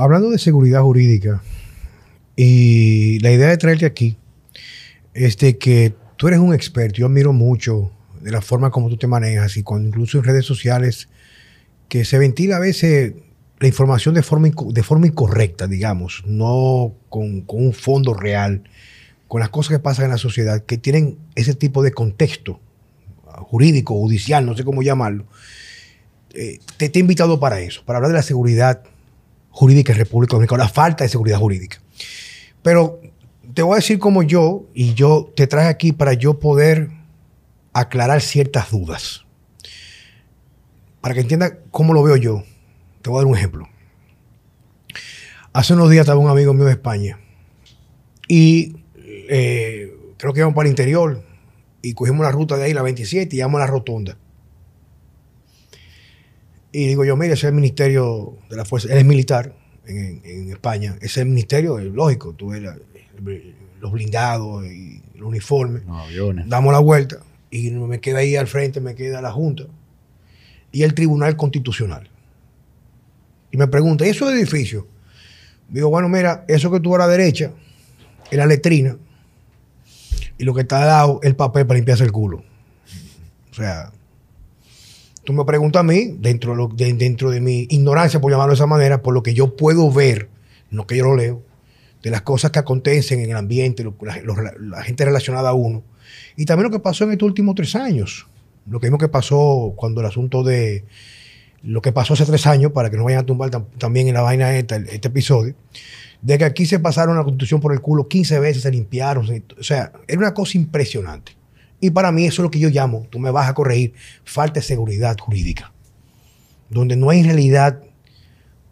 Hablando de seguridad jurídica, y la idea de traerte aquí es de que tú eres un experto. Yo admiro mucho de la forma como tú te manejas y con, incluso en redes sociales que se ventila a veces la información de forma, de forma incorrecta, digamos, no con, un fondo real, con las cosas que pasan en la sociedad, que tienen ese tipo de contexto jurídico, judicial, no sé cómo llamarlo. Eh, te, te, he invitado para eso, para hablar de la seguridad jurídica en República Dominicana, la falta de seguridad jurídica. Pero te voy a decir como yo, y yo te traje aquí para yo poder aclarar ciertas dudas. Para que entienda cómo lo veo yo, te voy a dar un ejemplo. Hace unos días estaba un amigo mío de España y eh, creo que íbamos para el interior y cogimos la ruta de ahí, la 27, y íbamos a la rotonda. Y digo yo, mire, ese es el ministerio de la fuerza, él es militar, en, España. Ese es el ministerio, es lógico, tú ves los blindados y los uniformes. Damos la vuelta y me queda ahí al frente, me queda la Junta y el Tribunal Constitucional. Y me pregunta, ¿y esos edificios? Digo, bueno, mira, eso que tú a la derecha es la letrina y lo que está al lado es el papel para limpiarse el culo. O sea, Tú me preguntas a mí, dentro de, dentro de mi ignorancia, por llamarlo de esa manera, por lo que yo puedo ver, no que yo lo leo, de las cosas que acontecen en el ambiente, la, gente relacionada a uno. Y también lo que pasó en estos últimos tres años. Lo que mismo que pasó cuando el asunto de lo que pasó hace tres años, para que no vayan a tumbar también en la vaina esta, este episodio, de que aquí se pasaron la constitución por el culo 15 veces, se limpiaron. o sea, era una cosa impresionante. Y para mí eso es lo que yo llamo, tú me vas a corregir, falta de seguridad jurídica. Donde no hay en realidad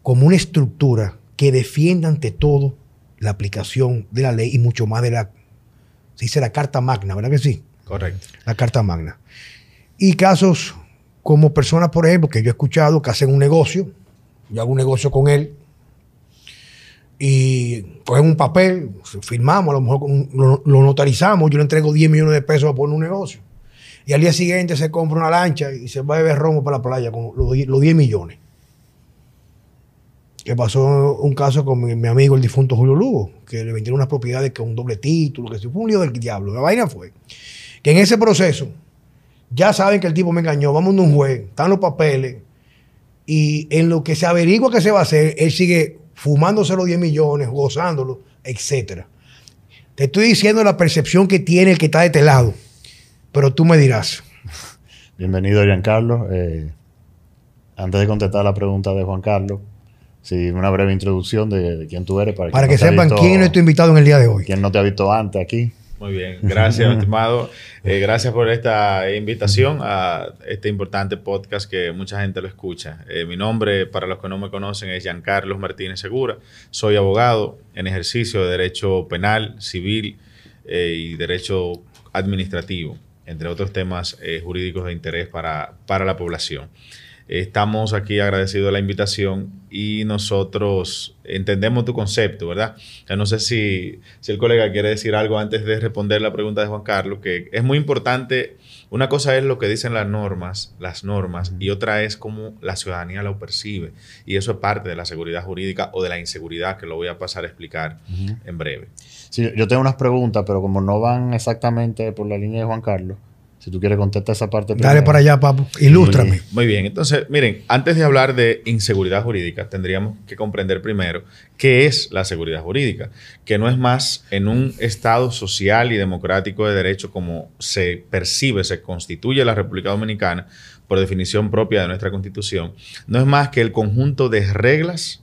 como una estructura que defienda ante todo la aplicación de la ley y mucho más de la, se dice la Carta Magna, ¿verdad que sí? Correcto. La Carta Magna. Y casos como personas, por ejemplo, que yo he escuchado que hacen un negocio, yo hago un negocio con él, y cogen un papel, firmamos, a lo mejor lo, notarizamos, yo le entrego 10 millones de pesos a poner un negocio. Y al día siguiente se compra una lancha y se va a beber romo para la playa con los, 10 millones. Que pasó un caso con mi, amigo el difunto Julio Lugo, que le vendieron unas propiedades con un doble título, que fue un lío del diablo. La vaina fue que en ese proceso ya saben que el tipo me engañó, vamos a un juez, están los papeles, y en lo que se averigua que se va a hacer, él sigue fumándose los 10 millones, gozándolo, etc. Te estoy diciendo la percepción que tiene el que está de este lado, pero tú me dirás. Bienvenido, Giancarlo. Eh, antes de contestar la pregunta de Juan Carlos, sí, una breve introducción de, quién tú eres. Para, que, sepan quién es tu invitado en el día de hoy. Quién no te ha visto antes aquí. Muy bien, gracias, estimado. Eh, gracias por esta invitación a este importante podcast que mucha gente lo escucha. Eh, mi nombre, para los que no me conocen, es Giancarlos Martínez Segura. Soy abogado en ejercicio de Derecho Penal, Civil eh, y Derecho Administrativo, entre otros temas jurídicos de interés para, para la población. Estamos aquí agradecidos de la invitación y nosotros entendemos tu concepto, ¿verdad? no sé si, si el colega quiere decir algo antes de responder la pregunta de Juan Carlos, que es muy importante. Una cosa es lo que dicen las normas, las normas, y otra es cómo la ciudadanía lo percibe. Y eso es parte de la seguridad jurídica o de la inseguridad, que lo voy a pasar a explicar en breve. Sí, yo tengo unas preguntas, pero como no van exactamente por la línea de Juan Carlos, si tú quieres contestar esa parte. Dale para allá, papu. Ilústrame. Muy bien. Entonces, miren, antes de hablar de inseguridad jurídica, tendríamos que comprender primero qué es la seguridad jurídica, que no es más en un Estado social y democrático de derecho como se percibe, se constituye la República Dominicana por definición propia de nuestra Constitución, no es más que el conjunto de reglas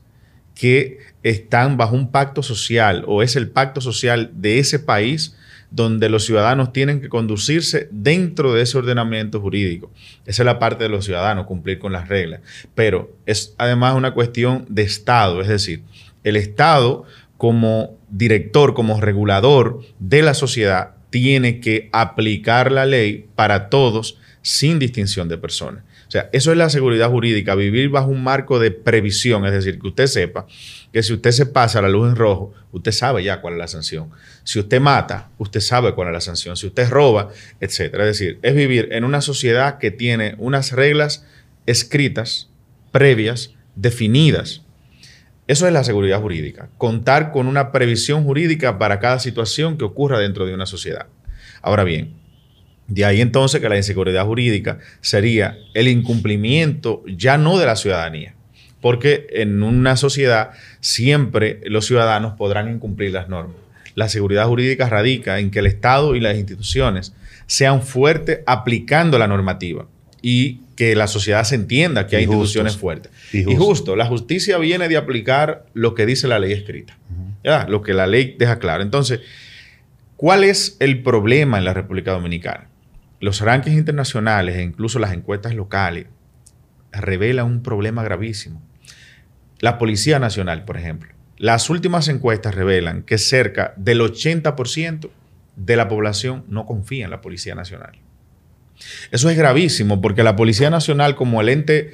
que están bajo un pacto social o es el pacto social de ese país donde los ciudadanos tienen que conducirse dentro de ese ordenamiento jurídico. Esa es la parte de los ciudadanos, cumplir con las reglas. Pero es además una cuestión de Estado, es decir, el Estado como director, como regulador de la sociedad, tiene que aplicar la ley para todos sin distinción de personas. O sea, eso es la seguridad jurídica, vivir bajo un marco de previsión, es decir, que usted sepa que si usted se pasa la luz en rojo, usted sabe ya cuál es la sanción. Si usted mata, usted sabe cuál es la sanción. Si usted roba, etc. Es decir, es vivir en una sociedad que tiene unas reglas escritas, previas, definidas. Eso es la seguridad jurídica, contar con una previsión jurídica para cada situación que ocurra dentro de una sociedad. Ahora bien, de ahí entonces que la inseguridad jurídica sería el incumplimiento ya no de la ciudadanía, porque en una sociedad siempre los ciudadanos podrán incumplir las normas. La seguridad jurídica radica en que el Estado y las instituciones sean fuertes aplicando la normativa y que la sociedad se entienda que hay instituciones fuertes. Y justo. la justicia viene de aplicar lo que dice la ley escrita, lo que la ley deja claro. Entonces, ¿cuál es el problema en la República Dominicana? Los rankings internacionales e incluso las encuestas locales revelan un problema gravísimo. La Policía Nacional, por ejemplo. Las últimas encuestas revelan que cerca del 80% de la población no confía en la Policía Nacional. Eso es gravísimo porque la Policía Nacional como el ente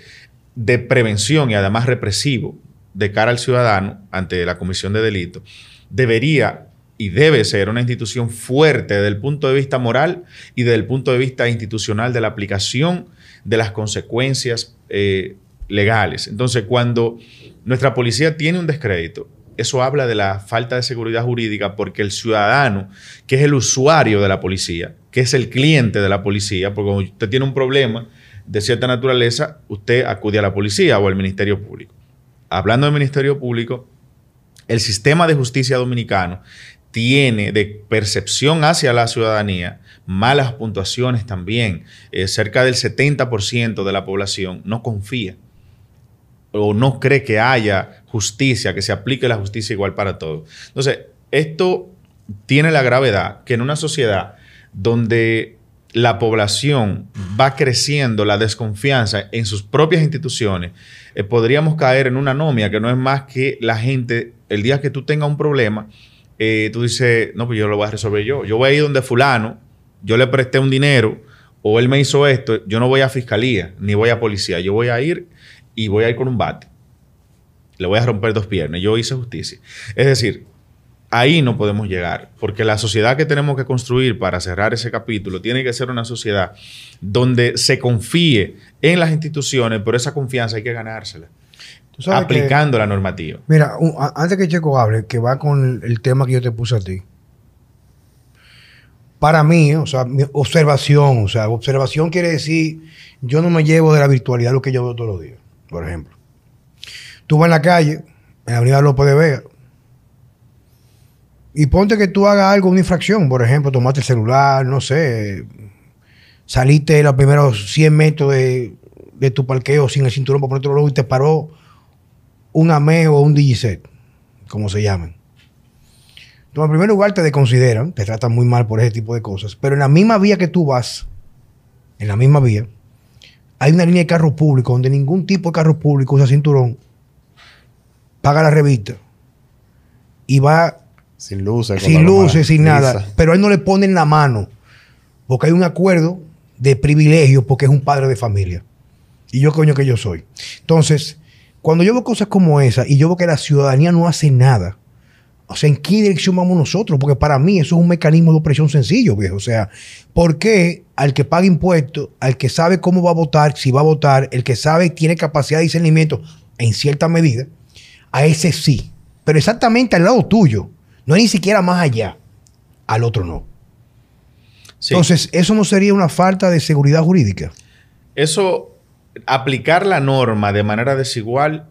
de prevención y además represivo de cara al ciudadano ante la comisión de delitos, debería y debe ser una institución fuerte desde el punto de vista moral y desde el punto de vista institucional de la aplicación de las consecuencias eh, legales. Entonces, cuando nuestra policía tiene un descrédito, eso habla de la falta de seguridad jurídica porque el ciudadano, que es el usuario de la policía, que es el cliente de la policía, porque cuando usted tiene un problema de cierta naturaleza, usted acude a la policía o al Ministerio Público. Hablando del Ministerio Público, el sistema de justicia dominicano tiene de percepción hacia la ciudadanía malas puntuaciones también. Eh, cerca del 70% de la población no confía o no cree que haya justicia, que se aplique la justicia igual para todos. Entonces, esto tiene la gravedad que en una sociedad donde la población va creciendo la desconfianza en sus propias instituciones, eh, podríamos caer en una anomia que no es más que la gente, el día que tú tengas un problema, eh, tú dices, no, pues yo lo voy a resolver yo. Yo voy a ir donde fulano, yo le presté un dinero o él me hizo esto, yo no voy a fiscalía ni voy a policía, yo voy a ir y voy a ir con un bate. Le voy a romper dos piernas. Yo hice justicia. Es decir, ahí no podemos llegar, porque la sociedad que tenemos que construir para cerrar ese capítulo tiene que ser una sociedad donde se confíe en las instituciones, pero esa confianza hay que ganársela. Aplicando la normativa. Mira, antes que Checo hable, que va con el, tema que yo te puse a ti. Para mí, o sea, mi observación, o sea, observación quiere decir, yo no me llevo de la virtualidad lo que yo veo todos los días, por ejemplo. Tú vas en la calle, en la avenida López de Vega, y ponte que tú hagas algo, una infracción, por ejemplo, tomaste el celular, no sé, saliste los primeros 100 metros de, tu parqueo sin el cinturón para ponerte luego y te paró un AME o un DigiSet, como se llaman. Entonces, en primer lugar, te desconsideran, te tratan muy mal por ese tipo de cosas, pero en la misma vía que tú vas, en la misma vía, hay una línea de carro público donde ningún tipo de carro público usa cinturón, paga la revista y va sin luces. Sin luces, sin nada. Pero a él no le ponen la mano. Porque hay un acuerdo de privilegio porque es un padre de familia. Y yo coño que yo soy. Entonces, cuando yo veo cosas como esa y yo veo que la ciudadanía no hace nada, o sea, ¿en qué dirección vamos nosotros? Porque para mí eso es un mecanismo de opresión sencillo, viejo. O sea, ¿por qué al que paga impuestos, al que sabe cómo va a votar, si va a votar, el que sabe tiene capacidad de discernimiento en cierta medida, a ese sí? Pero exactamente al lado tuyo, no ni siquiera más allá. Al otro no. Entonces, ¿eso no sería una falta de seguridad jurídica? Eso, aplicar la norma de manera desigual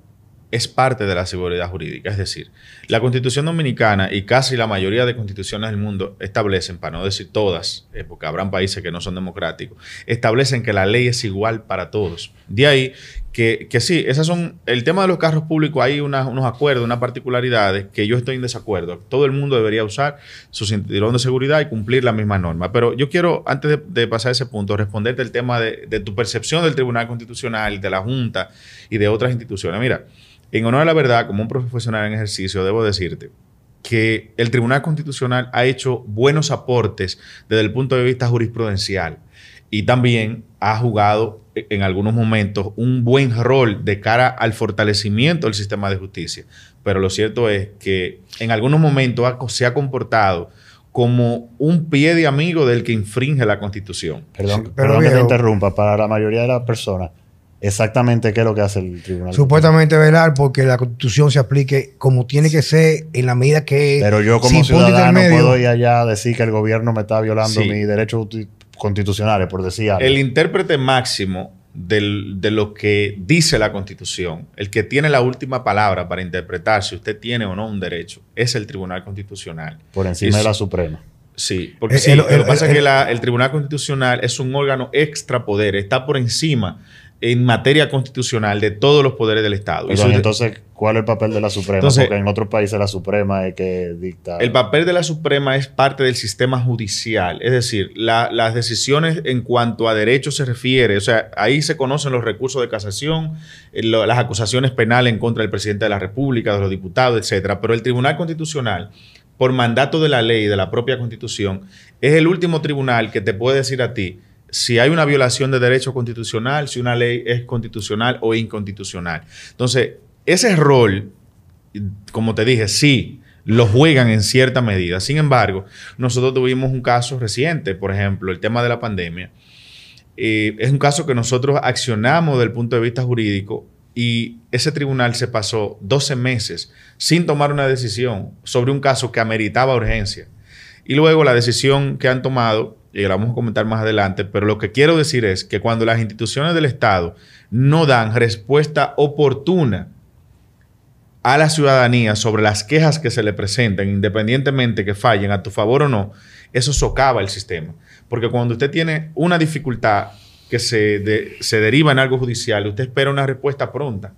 es parte de la seguridad jurídica. Es decir, la constitución dominicana y casi la mayoría de constituciones del mundo establecen, para no decir todas, eh, porque habrán países que no son democráticos, establecen que la ley es igual para todos. De ahí que, que sí, esas son, el tema de los carros públicos, hay unos acuerdos, unas particularidades que yo estoy en desacuerdo. Todo el mundo debería usar su cinturón de seguridad y cumplir la misma norma. Pero yo quiero, antes de, pasar a ese punto, responderte el tema de, de tu percepción del Tribunal Constitucional, de la Junta y de otras instituciones. Mira, en honor a la verdad, como un profesional en ejercicio, debo decirte que el Tribunal Constitucional ha hecho buenos aportes desde el punto de vista jurisprudencial y también ha jugado en algunos momentos un buen rol de cara al fortalecimiento del sistema de justicia. Pero lo cierto es que en algunos momentos se ha comportado como un pie de amigo del que infringe la Constitución. Perdón, perdón que te interrumpa. Para la mayoría de las personas, exactamente qué es lo que hace el tribunal. Supuestamente velar porque la constitución se aplique como tiene que ser en la medida que... Pero yo como ciudadano puedo ir allá a decir que el gobierno me está violando mis derechos constitucionales, por decir algo. El intérprete máximo de lo que dice la Constitución, el que tiene la última palabra para interpretar si usted tiene o no un derecho, es el Tribunal Constitucional. Por encima de la Suprema. Sí, porque eh, lo que pasa es que el Tribunal Constitucional es un órgano extrapoder, está por encima en materia constitucional de todos los poderes del Estado. entonces, ¿cuál es el papel de la Suprema? Porque en otros países la Suprema es que dicta. El papel de la Suprema es parte del sistema judicial. Es decir, las decisiones en cuanto a derechos se refiere, o sea, ahí se conocen los recursos de casación, eh, las acusaciones penales en contra del presidente de la República, de los diputados, etcétera. Pero el Tribunal Constitucional, por mandato de la ley y de la propia Constitución, es el último tribunal que te puede decir a ti si hay una violación de derecho constitucional, si una ley es constitucional o inconstitucional. Entonces, ese rol, como te dije, sí, lo juegan en cierta medida. Sin embargo, nosotros tuvimos un caso reciente, por ejemplo, el tema de la pandemia. Eh, es un caso que nosotros accionamos desde el punto de vista jurídico y ese tribunal se pasó 12 meses sin tomar una decisión sobre un caso que ameritaba urgencia. Y luego la decisión que han tomado y la vamos a comentar más adelante, pero lo que quiero decir es que cuando las instituciones del Estado no dan respuesta oportuna a la ciudadanía sobre las quejas que se le presentan, independientemente que fallen a tu favor o no, eso socava el sistema. Porque cuando usted tiene una dificultad que se, se deriva en algo judicial, usted espera una respuesta pronta,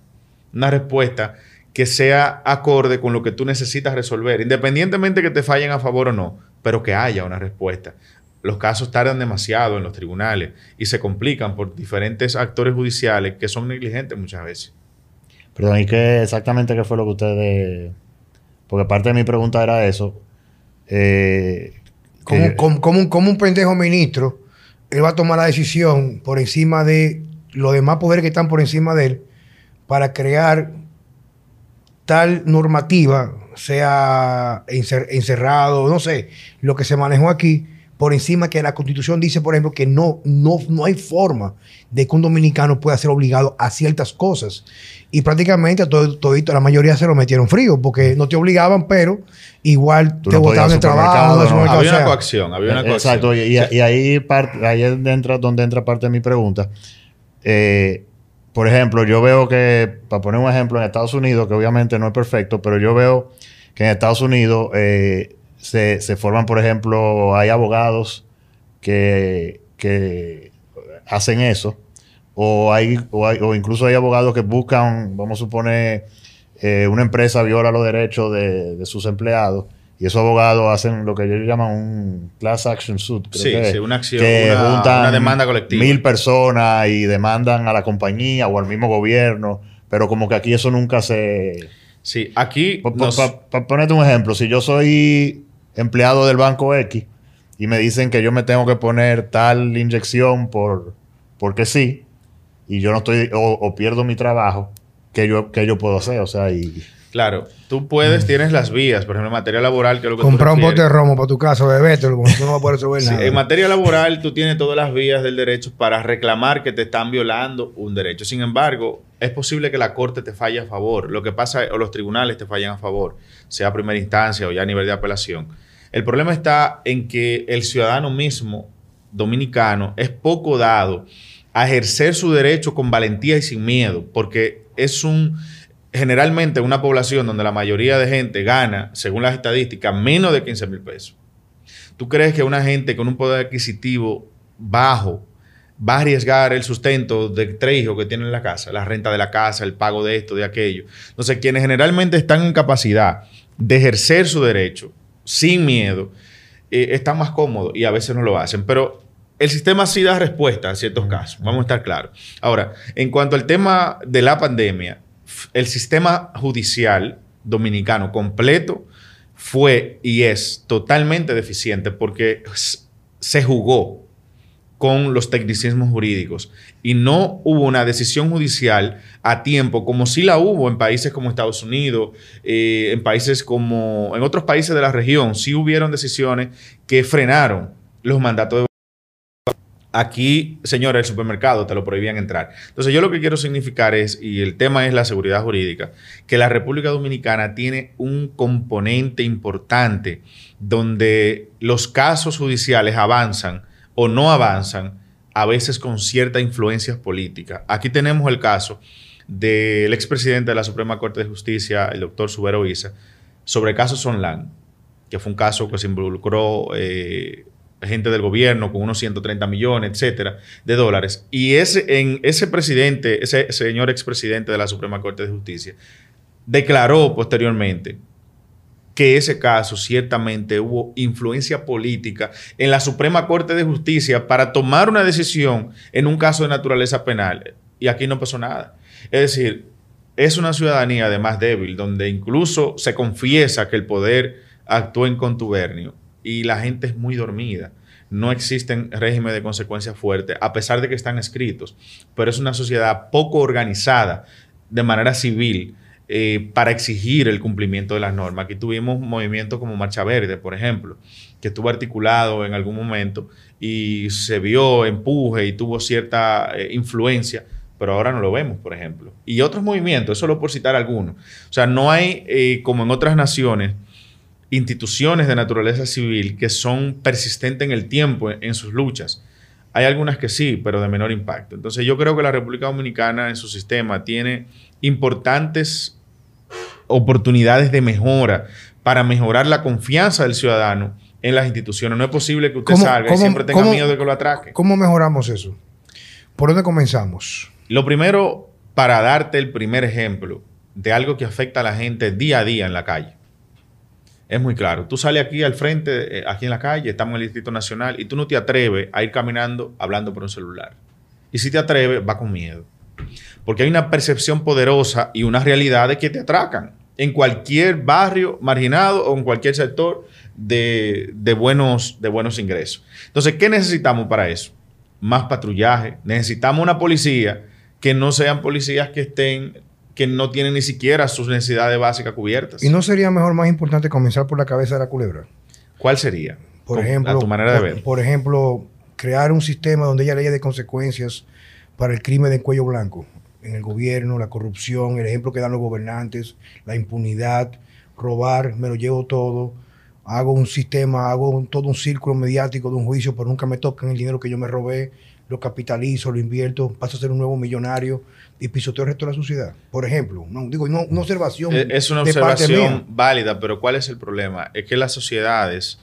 una respuesta que sea acorde con lo que tú necesitas resolver, independientemente que te fallen a favor o no, pero que haya una respuesta los casos tardan demasiado en los tribunales y se complican por diferentes actores judiciales que son negligentes muchas veces. Perdón, ¿y qué exactamente qué fue lo que ustedes... Porque parte de mi pregunta era eso. Eh, como, un, pendejo ministro, él va a tomar la decisión por encima de los demás poderes que están por encima de él para crear tal normativa, sea encerrado, no sé, lo que se manejó aquí, por encima que la constitución dice, por ejemplo, que no, no, no hay forma de que un dominicano pueda ser obligado a ciertas cosas. Y prácticamente a todo, la mayoría se lo metieron frío, porque no te obligaban, pero igual te botaban el trabajo. Había una coacción, había una coacción. Exacto, y, ahí, parte, ahí entra donde entra parte de mi pregunta. Eh, por ejemplo, yo veo que, para poner un ejemplo, en Estados Unidos, que obviamente no es perfecto, pero yo veo que en Estados Unidos eh, se, se forman, por ejemplo, hay abogados que, que hacen eso, o, hay, o, incluso hay abogados que buscan, vamos a suponer, eh, una empresa viola los derechos de, sus empleados. Y esos abogados hacen lo que ellos llaman un class action suit. sí, sí, una acción, una, demanda colectiva. Mil personas y demandan a la compañía o al mismo gobierno. Pero como que aquí eso nunca se... Sí, aquí... Para ponerte un ejemplo, si yo soy empleado del banco X y me dicen que yo me tengo que poner tal inyección por porque sí y yo no estoy o, pierdo mi trabajo que yo que yo puedo hacer o sea y Claro, tú puedes, tienes las vías, por ejemplo, en materia laboral, que es lo que Comprar un bote de romo para tu casa, bebételo, porque tú no vas a poder subir nada. En materia laboral, tú tienes todas las vías del derecho para reclamar que te están violando un derecho. Sin embargo, es posible que la corte te falle a favor. Lo que pasa, o los tribunales te fallen a favor, sea a primera instancia o ya a nivel de apelación. El problema está en que el ciudadano mismo, dominicano, es poco dado a ejercer su derecho con valentía y sin miedo, porque es un generalmente una población donde la mayoría de gente gana, según las estadísticas, menos de 15 mil pesos. ¿Tú crees que una gente con un poder adquisitivo bajo va a arriesgar el sustento de tres hijos que tiene en la casa, la renta de la casa, el pago de esto, de aquello? Entonces, quienes generalmente están en capacidad de ejercer su derecho sin miedo, eh, están más cómodos y a veces no lo hacen. Pero el sistema sí da respuesta a ciertos casos, vamos a estar claros. Ahora, en cuanto al tema de la pandemia, el sistema judicial dominicano completo fue y es totalmente deficiente porque se jugó con los tecnicismos jurídicos y no hubo una decisión judicial a tiempo, como sí la hubo en países como Estados Unidos, eh, en países como, en otros países de la región, sí hubieron decisiones que frenaron los mandatos de Aquí, señores, el supermercado te lo prohibían entrar. Entonces, yo lo que quiero significar es, y el tema es la seguridad jurídica, que la República Dominicana tiene un componente importante donde los casos judiciales avanzan o no avanzan, a veces con cierta influencia política. Aquí tenemos el caso del expresidente de la Suprema Corte de Justicia, el doctor Subero Isa, sobre el caso Sonlan, que fue un caso que se involucró eh, gente del gobierno con unos 130 millones, etcétera, de dólares. Y ese, en, ese presidente, ese señor expresidente de la Suprema Corte de Justicia, declaró posteriormente que ese caso ciertamente hubo influencia política en la Suprema Corte de Justicia para tomar una decisión en un caso de naturaleza penal. Y aquí no pasó nada. Es decir, es una ciudadanía además débil, donde incluso se confiesa que el poder actúa en contubernio y la gente es muy dormida. No existen regímenes de consecuencias fuertes, a pesar de que están escritos, pero es una sociedad poco organizada de manera civil eh, para exigir el cumplimiento de las normas. Aquí tuvimos movimientos como Marcha Verde, por ejemplo, que estuvo articulado en algún momento y se vio empuje y tuvo cierta eh, influencia, pero ahora no lo vemos, por ejemplo. Y otros movimientos, solo por citar algunos. O sea, no hay, eh, como en otras naciones, instituciones de naturaleza civil que son persistentes en el tiempo en sus luchas. Hay algunas que sí, pero de menor impacto. Entonces yo creo que la República Dominicana en su sistema tiene importantes oportunidades de mejora para mejorar la confianza del ciudadano en las instituciones. No es posible que usted salga y siempre tenga miedo de que lo atraque. ¿Cómo mejoramos eso? ¿Por dónde comenzamos? Lo primero, para darte el primer ejemplo de algo que afecta a la gente día a día en la calle es muy claro. Tú sales aquí al frente, eh, aquí en la calle, estamos en el Distrito Nacional, y tú no te atreves a ir caminando hablando por un celular. Y si te atreves, va con miedo. Porque hay una percepción poderosa y una realidad de que te atracan en cualquier barrio marginado o en cualquier sector de, de, buenos, de buenos ingresos. Entonces, ¿qué necesitamos para eso? Más patrullaje. Necesitamos una policía que no sean policías que estén que no tienen ni siquiera sus necesidades básicas cubiertas. ¿Y no sería mejor, más importante, comenzar por la cabeza de la culebra? ¿Cuál sería? Por ejemplo, a tu manera de ver. Por ejemplo, crear un sistema donde haya leyes de consecuencias para el crimen de cuello blanco en el gobierno, la corrupción, el ejemplo que dan los gobernantes, la impunidad, robar, me lo llevo todo, hago un sistema, hago todo un círculo mediático de un juicio, pero nunca me tocan el dinero que yo me robé, lo capitalizo, lo invierto, paso a ser un nuevo millonario y pisoteo el resto de la sociedad. Por ejemplo, no, digo, no, una observación. Es una observación válida, pero ¿cuál es el problema? Es que las sociedades,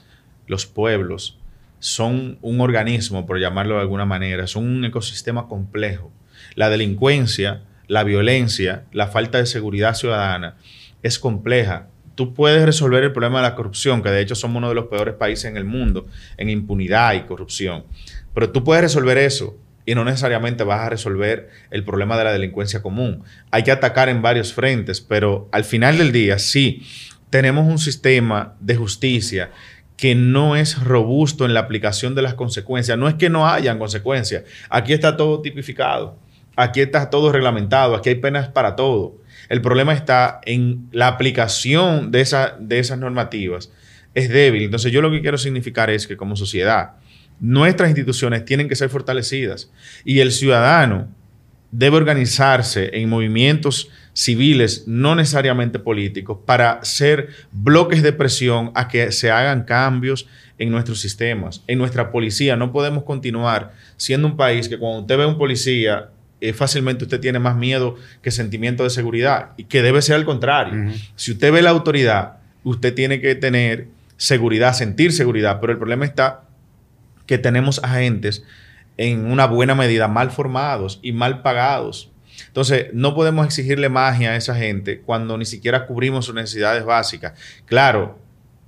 los pueblos, son un organismo, por llamarlo de alguna manera, son un ecosistema complejo. La delincuencia, la violencia, la falta de seguridad ciudadana es compleja. Tú puedes resolver el problema de la corrupción, que de hecho somos uno de los peores países en el mundo en impunidad y corrupción. Pero tú puedes resolver eso y no necesariamente vas a resolver el problema de la delincuencia común. Hay que atacar en varios frentes, pero al final del día sí tenemos un sistema de justicia que no es robusto en la aplicación de las consecuencias. No es que no hayan consecuencias. Aquí está todo tipificado. Aquí está todo reglamentado. Aquí hay penas para todo. El problema está en la aplicación de, esa, de esas normativas. Es débil. Entonces yo lo que quiero significar es que como sociedad nuestras instituciones tienen que ser fortalecidas y el ciudadano debe organizarse en movimientos civiles, no necesariamente políticos, para ser bloques de presión a que se hagan cambios en nuestros sistemas, en nuestra policía. No podemos continuar siendo un país que cuando usted ve a un policía, eh, fácilmente usted tiene más miedo que sentimiento de seguridad y que debe ser al contrario. Si usted ve la autoridad, usted tiene que tener seguridad, sentir seguridad, pero el problema está que tenemos agentes en una buena medida mal formados y mal pagados. Entonces, no podemos exigirle magia a esa gente cuando ni siquiera cubrimos sus necesidades básicas. Claro,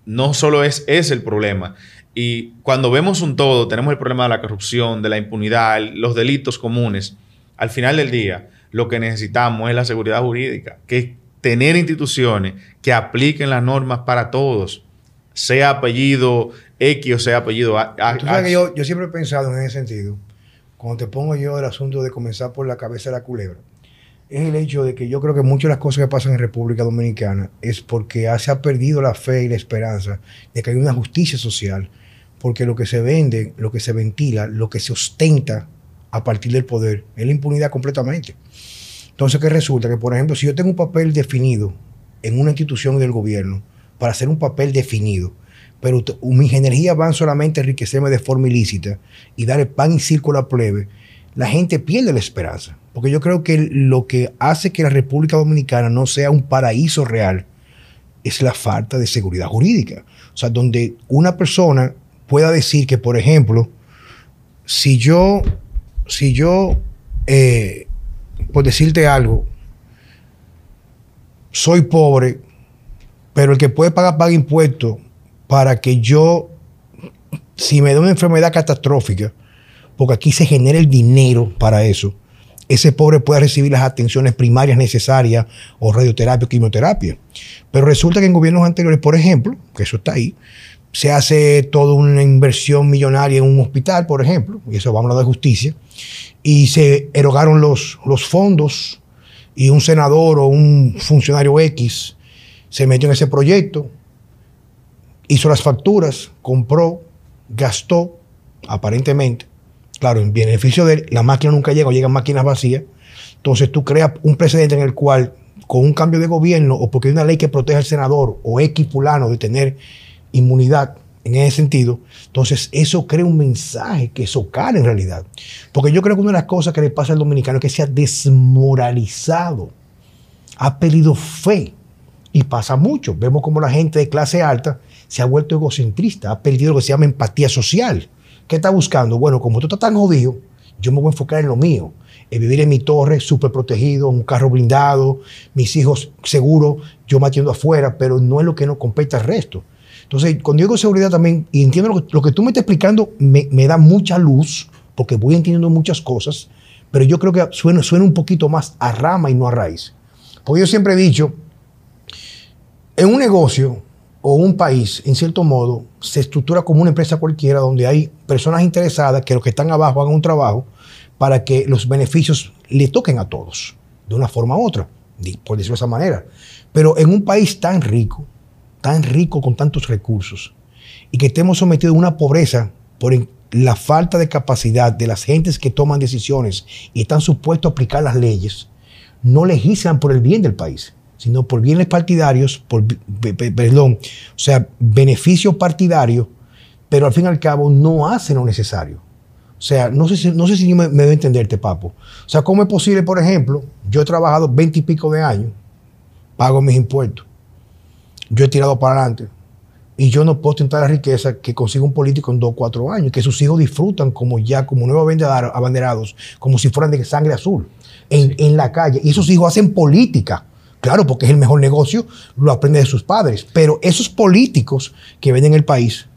no solo es ese el problema. Y cuando vemos un todo, tenemos el problema de la corrupción, de la impunidad, los delitos comunes. Al final del día, lo que necesitamos es la seguridad jurídica, que es tener instituciones que apliquen las normas para todos, sea apellido X o sea apellido A. yo, yo siempre he pensado en ese sentido, cuando te pongo yo el asunto de comenzar por la cabeza de la culebra, es el hecho de que yo creo que muchas de las cosas que pasan en República Dominicana es porque se ha perdido la fe y la esperanza de que hay una justicia social porque lo que se vende, lo que se ventila, lo que se ostenta a partir del poder es la impunidad completamente. Entonces, ¿qué resulta? Que, por ejemplo, si yo tengo un papel definido en una institución del gobierno para hacer un papel definido, pero mis energías van solamente a enriquecerme de forma ilícita y dar el pan y circo a la plebe, la gente pierde la esperanza. Porque yo creo que lo que hace que la República Dominicana no sea un paraíso real es la falta de seguridad jurídica. O sea, donde una persona pueda decir que, por ejemplo, si yo, si yo, eh, por decirte algo, soy pobre, pero el que puede pagar paga impuestos para que yo, si me da una enfermedad catastrófica, porque aquí se genera el dinero para eso, ese pobre pueda recibir las atenciones primarias necesarias o radioterapia o quimioterapia. Pero resulta que en gobiernos anteriores, por ejemplo, que eso está ahí, se hace toda una inversión millonaria en un hospital, por ejemplo, y eso vamos a hablar de justicia, y se erogaron los, los fondos y un senador o un funcionario X se metió en ese proyecto, hizo las facturas, compró, gastó, aparentemente, claro, en beneficio de la máquina nunca llega llegan máquinas vacías, entonces tú creas un precedente en el cual con un cambio de gobierno o porque hay una ley que protege al senador o X fulano de tener inmunidad en ese sentido, entonces eso crea un mensaje que socala en realidad. Porque yo creo que una de las cosas que le pasa al dominicano es que se ha desmoralizado, ha perdido fe. Y pasa mucho. Vemos como la gente de clase alta se ha vuelto egocentrista, ha perdido lo que se llama empatía social. ¿Qué está buscando? Bueno, como tú estás tan jodido, yo me voy a enfocar en lo mío, en vivir en mi torre súper protegido, un carro blindado, mis hijos seguros, yo matiendo afuera, pero no es lo que nos compete al resto. Entonces, cuando digo seguridad también, y entiendo lo que, tú me estás explicando, me, da mucha luz, porque voy entendiendo muchas cosas, pero yo creo que suena, suena un poquito más a rama y no a raíz. Porque yo siempre he dicho, en un negocio o un país, en cierto modo, se estructura como una empresa cualquiera donde hay personas interesadas que los que están abajo hagan un trabajo para que los beneficios le toquen a todos, de una forma u otra, por decirlo de esa manera. Pero en un país tan rico, tan rico con tantos recursos y que estemos sometidos a una pobreza por la falta de capacidad de las gentes que toman decisiones y están supuestos a aplicar las leyes, no legislan por el bien del país, sino por bienes partidarios, por, perdón, o sea, beneficio partidario, pero al fin y al cabo no hacen lo necesario. O sea, no sé si, no sé si me, me debo entenderte, Papo. O sea, ¿cómo es posible, por ejemplo, yo he trabajado veinte y pico de años, pago mis impuestos, yo he tirado para adelante. Y yo no puedo tentar la riqueza que consiga un político en dos o cuatro años, que sus hijos disfrutan como ya, como nuevos abanderados, como si fueran de sangre azul, en, en la calle. Y esos hijos hacen política. Claro, porque es el mejor negocio, lo aprenden de sus padres. Pero esos políticos que ven en el país,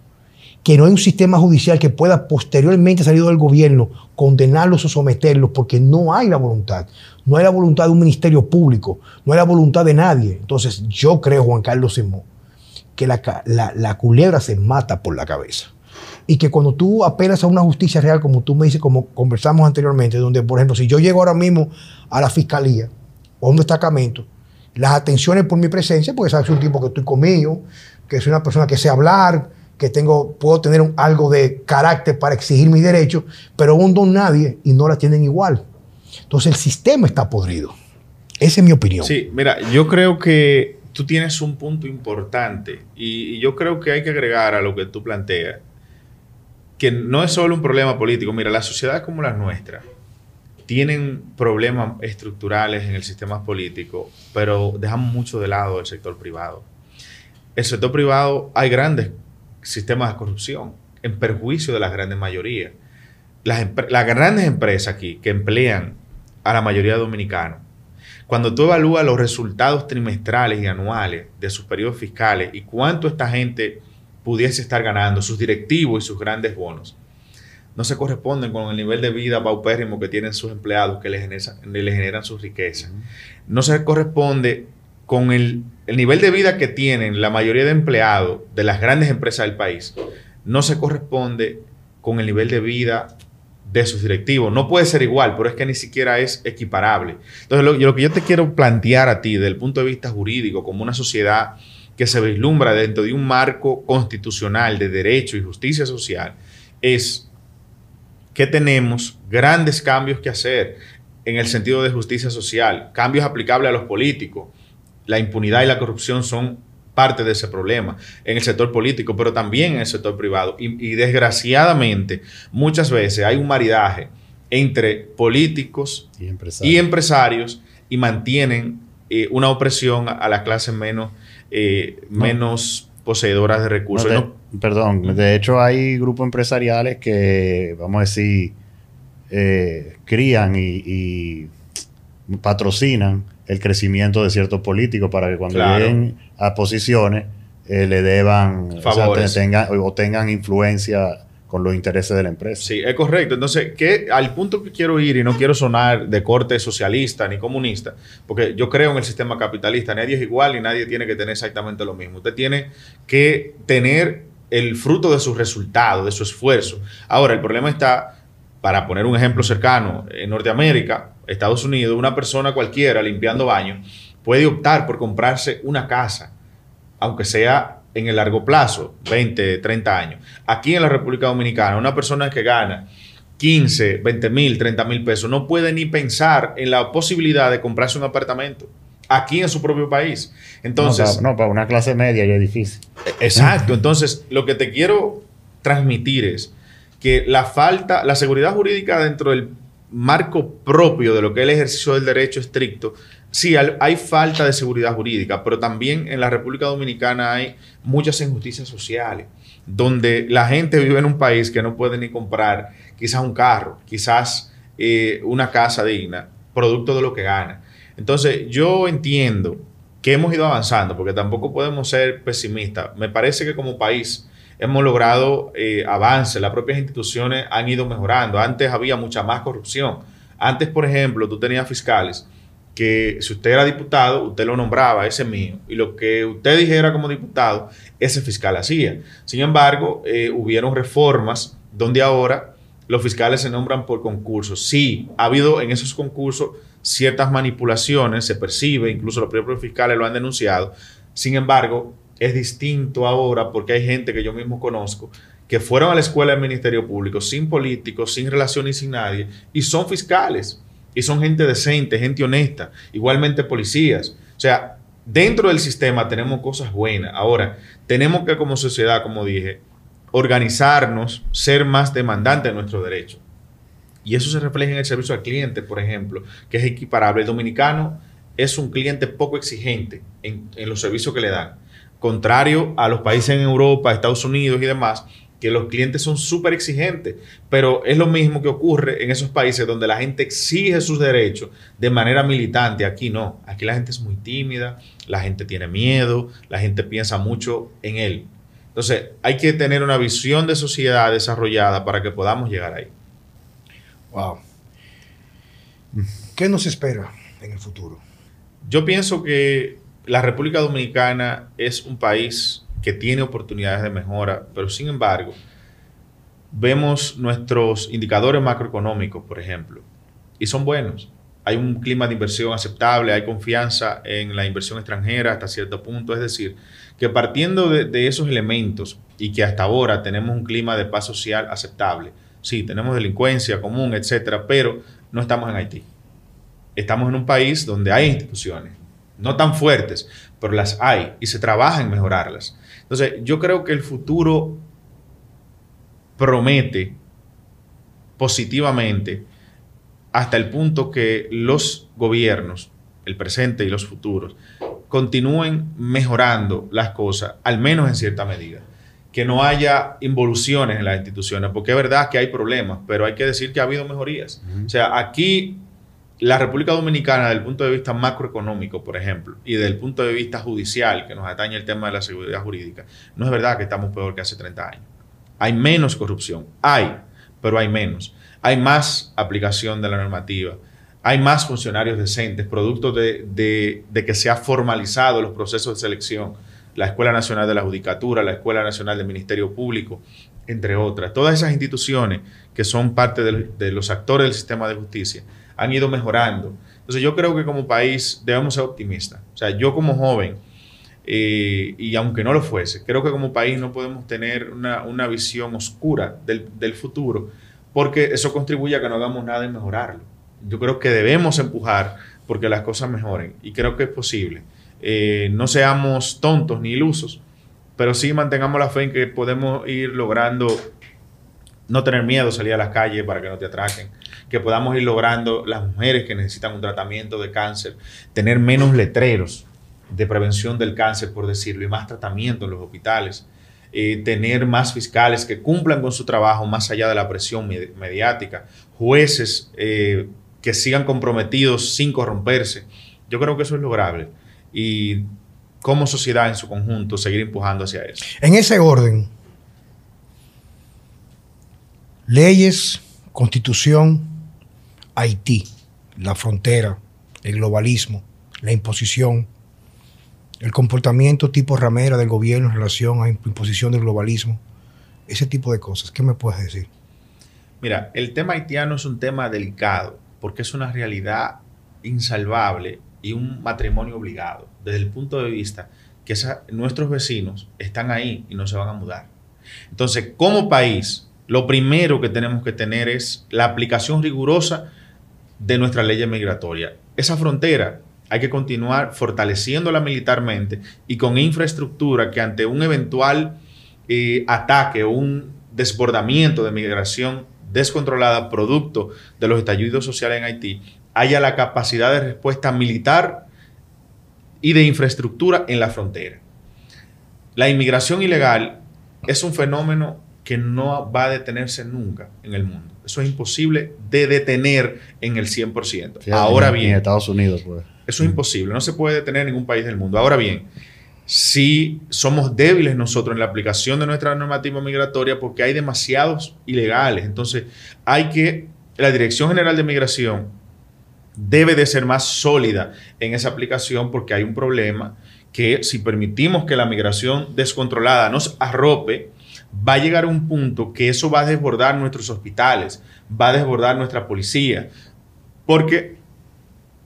que no hay un sistema judicial que pueda posteriormente salir del gobierno, condenarlos o someterlos, porque no hay la voluntad. No hay la voluntad de un ministerio público, no hay la voluntad de nadie. Entonces yo creo, Juan Carlos Simón, que la, culebra se mata por la cabeza. Y que cuando tú apelas a una justicia real, como tú me dices, como conversamos anteriormente, donde, por ejemplo, si yo llego ahora mismo a la fiscalía o a un destacamento, las atenciones por mi presencia, porque sabes, un tipo que estoy conmigo, que soy una persona que sé hablar, que tengo, puedo tener algo de carácter para exigir mis derechos, pero un don nadie y no la tienen igual. Entonces el sistema está podrido. Esa es mi opinión. Sí, mira, yo creo que tú tienes un punto importante y, yo creo que hay que agregar a lo que tú planteas, que no es solo un problema político. Mira, las sociedades como las nuestras tienen problemas estructurales en el sistema político, pero dejan mucho de lado el sector privado. El sector privado hay grandes sistemas de corrupción en perjuicio de las grandes mayorías. Las, las grandes empresas aquí que emplean a la mayoría de dominicanos. Cuando tú evalúas los resultados trimestrales y anuales de sus periodos fiscales y cuánto esta gente pudiese estar ganando, sus directivos y sus grandes bonos, no se corresponden con el nivel de vida paupérrimo que tienen sus empleados que les generan, les generan su riqueza. No se corresponde con el, el nivel de vida que tienen la mayoría de empleados de las grandes empresas del país. No se corresponde con el nivel de vida de sus directivos. No puede ser igual, pero es que ni siquiera es equiparable. Entonces, lo, que yo te quiero plantear a ti desde el punto de vista jurídico, como una sociedad que se vislumbra dentro de un marco constitucional de derecho y justicia social es que tenemos grandes cambios que hacer en el sentido de justicia social, cambios aplicables a los políticos. La impunidad y la corrupción son parte de ese problema en el sector político, pero también en el sector privado. Y, desgraciadamente, muchas veces hay un maridaje entre políticos y empresarios y, mantienen eh, una opresión a las clases menos, eh, menos poseedoras de recursos. Perdón, de hecho hay grupos empresariales que, vamos a decir, eh, crían y, patrocinan el crecimiento de ciertos políticos para que cuando lleguen a posiciones eh, le deban o, tengan, o tengan influencia con los intereses de la empresa. Sí, es correcto. Entonces, que al punto que quiero ir, y no quiero sonar de corte socialista ni comunista, porque yo creo en el sistema capitalista, nadie es igual y nadie tiene que tener exactamente lo mismo. Usted tiene que tener el fruto de su resultado, de su esfuerzo. Ahora, el problema está para poner un ejemplo cercano, en Norteamérica, Estados Unidos, una persona cualquiera limpiando baños puede optar por comprarse una casa, aunque sea en el largo plazo, 20, 30 años. Aquí en la República Dominicana, una persona que gana 15, 20 mil, 30 mil pesos no puede ni pensar en la posibilidad de comprarse un apartamento aquí en su propio país. Entonces, no, para, una clase media ya es difícil. Exacto. Entonces, lo que te quiero transmitir es que la falta, la seguridad jurídica dentro del marco propio de lo que es el ejercicio del derecho estricto, sí, hay falta de seguridad jurídica, pero también en la República Dominicana hay muchas injusticias sociales, donde la gente vive en un país que no puede ni comprar quizás un carro, quizás eh, una casa digna, producto de lo que gana. Entonces, yo entiendo que hemos ido avanzando, porque tampoco podemos ser pesimistas. Me parece que como país hemos logrado eh, avances, las propias instituciones han ido mejorando. Antes había mucha más corrupción. Antes, por ejemplo, tú tenías fiscales que si usted era diputado, usted lo nombraba, ese mío, y lo que usted dijera como diputado, ese fiscal hacía. Sin embargo, eh, hubieron reformas donde ahora los fiscales se nombran por concursos. Sí, ha habido en esos concursos ciertas manipulaciones, se percibe, incluso los propios fiscales lo han denunciado. Sin embargo, es distinto ahora porque hay gente que yo mismo conozco que fueron a la escuela del Ministerio Público sin políticos, sin relaciones y sin nadie, y son fiscales, y son gente decente, gente honesta, igualmente policías. O sea, dentro del sistema tenemos cosas buenas. Ahora, tenemos que como sociedad, como dije, organizarnos, ser más demandantes de nuestros derechos. Y eso se refleja en el servicio al cliente, por ejemplo, que es equiparable. El dominicano es un cliente poco exigente en, en los servicios que le dan contrario a los países en Europa, Estados Unidos y demás, que los clientes son súper exigentes, pero es lo mismo que ocurre en esos países donde la gente exige sus derechos de manera militante. Aquí no, aquí la gente es muy tímida, la gente tiene miedo, la gente piensa mucho en él. Entonces, hay que tener una visión de sociedad desarrollada para que podamos llegar ahí. Wow. ¿Qué nos espera en el futuro? Yo pienso que la República Dominicana es un país que tiene oportunidades de mejora, pero sin embargo, vemos nuestros indicadores macroeconómicos, por ejemplo, y son buenos. Hay un clima de inversión aceptable, hay confianza en la inversión extranjera hasta cierto punto. Es decir, que partiendo de, esos elementos y que hasta ahora tenemos un clima de paz social aceptable, sí, tenemos delincuencia común, etcétera, pero no estamos en Haití. Estamos en un país donde hay instituciones, no tan fuertes, pero las hay y se trabaja en mejorarlas. Entonces, yo creo que el futuro promete positivamente hasta el punto que los gobiernos, el presente y los futuros, continúen mejorando las cosas, al menos en cierta medida. Que no haya involuciones en las instituciones, porque es verdad que hay problemas, pero hay que decir que ha habido mejorías. O sea, aquí la República Dominicana, desde el punto de vista macroeconómico, por ejemplo, y desde el punto de vista judicial, que nos atañe el tema de la seguridad jurídica, no es verdad que estamos peor que hace 30 años. Hay menos corrupción, hay, pero hay menos. Hay más aplicación de la normativa, hay más funcionarios decentes, producto de, que se ha formalizado los procesos de selección, la Escuela Nacional de la Judicatura, la Escuela Nacional del Ministerio Público, entre otras. Todas esas instituciones que son parte de los actores del sistema de justicia han ido mejorando. Entonces yo creo que como país debemos ser optimistas. O sea, yo como joven eh, y aunque no lo fuese, creo que como país no podemos tener una, visión oscura del, del, futuro, porque eso contribuye a que no hagamos nada en mejorarlo. Yo creo que debemos empujar porque las cosas mejoren y creo que es posible. Eh, no seamos tontos ni ilusos, pero sí mantengamos la fe en que podemos ir logrando no tener miedo salir a las calles para que no te atraquen, que podamos ir logrando las mujeres que necesitan un tratamiento de cáncer, tener menos letreros de prevención del cáncer, por decirlo, y más tratamiento en los hospitales, eh, tener más fiscales que cumplan con su trabajo más allá de la presión mediática, jueces eh, que sigan comprometidos sin corromperse. Yo creo que eso es lograble y como sociedad en su conjunto seguir empujando hacia eso. En ese orden, leyes, constitución, Haití, la frontera, el globalismo, la imposición, el comportamiento tipo ramera del gobierno en relación a imposición del globalismo, ese tipo de cosas. ¿Qué me puedes decir? Mira, el tema haitiano es un tema delicado porque es una realidad insalvable y un matrimonio obligado desde el punto de vista que nuestros vecinos están ahí y no se van a mudar. Entonces, como país, lo primero que tenemos que tener es la aplicación rigurosa de nuestra ley migratoria. Esa frontera hay que continuar fortaleciéndola militarmente y con infraestructura que ante un eventual eh, ataque o un desbordamiento de migración descontrolada producto de los estallidos sociales en Haití, haya la capacidad de respuesta militar y de infraestructura en la frontera. La inmigración ilegal es un fenómeno que no va a detenerse nunca en el mundo. Eso es imposible de detener en el 100%. Ahora bien, en Estados Unidos, pues. Eso es imposible, no se puede detener en ningún país del mundo. Ahora bien, si somos débiles nosotros en la aplicación de nuestra normativa migratoria porque hay demasiados ilegales. Entonces, hay que, la Dirección General de Migración debe de ser más sólida en esa aplicación porque hay un problema que si permitimos que la migración descontrolada nos arrope, va a llegar a un punto que eso va a desbordar nuestros hospitales, va a desbordar nuestra policía, porque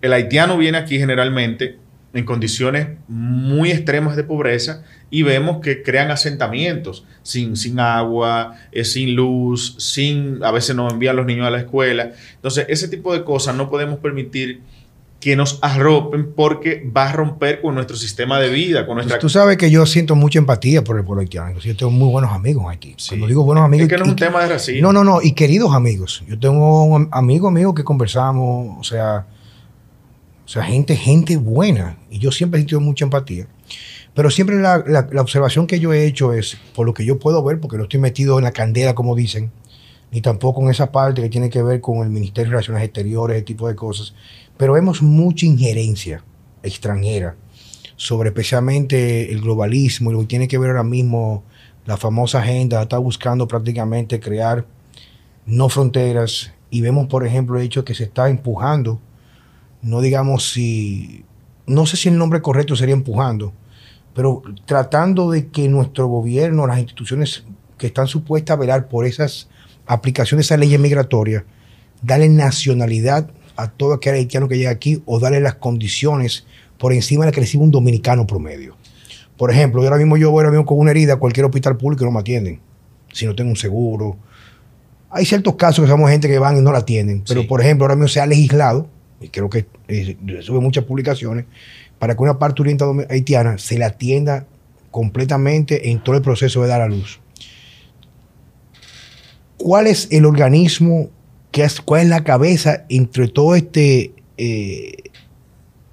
el haitiano viene aquí generalmente en condiciones muy extremas de pobreza y vemos que crean asentamientos sin, sin agua, eh, sin luz, sin, a veces no envían los niños a la escuela. Entonces, ese tipo de cosas no podemos permitir que nos arropen porque va a romper con nuestro sistema de vida, con nuestra... Tú sabes que yo siento mucha empatía por el pueblo haitiano. Yo tengo muy buenos amigos aquí. Cuando digo buenos amigos... Es que no es un tema de racismo. No, no, no. Y queridos amigos. Yo tengo un amigo amigo que conversamos, o sea o sea, gente, gente buena. Y yo siempre he sentido mucha empatía. Pero siempre la, observación que yo he hecho es, por lo que yo puedo ver, porque no estoy metido en la candela, como dicen, ni tampoco en esa parte que tiene que ver con el Ministerio de Relaciones Exteriores, ese tipo de cosas, pero vemos mucha injerencia extranjera sobre especialmente el globalismo y lo que tiene que ver ahora mismo la famosa agenda, está buscando prácticamente crear no fronteras. Y vemos, por ejemplo, el hecho que se está empujando no digamos si, no sé si el nombre correcto sería empujando, pero tratando de que nuestro gobierno, las instituciones que están supuestas a velar por esas aplicaciones de esas leyes migratorias, darle nacionalidad a todo aquel haitiano que llega aquí o darle las condiciones por encima de las que recibe un dominicano promedio. Por ejemplo, yo ahora mismo yo voy ahora mismo con una herida a cualquier hospital público y no me atienden, si no tengo un seguro. Hay ciertos casos que somos gente que van y no la atienden, pero por ejemplo, ahora mismo se ha legislado y creo que eh, sube muchas publicaciones, para que una parturienta haitiana se la atienda completamente en todo el proceso de dar a luz. ¿Cuál es el organismo, que es, cuál es la cabeza entre todo este eh,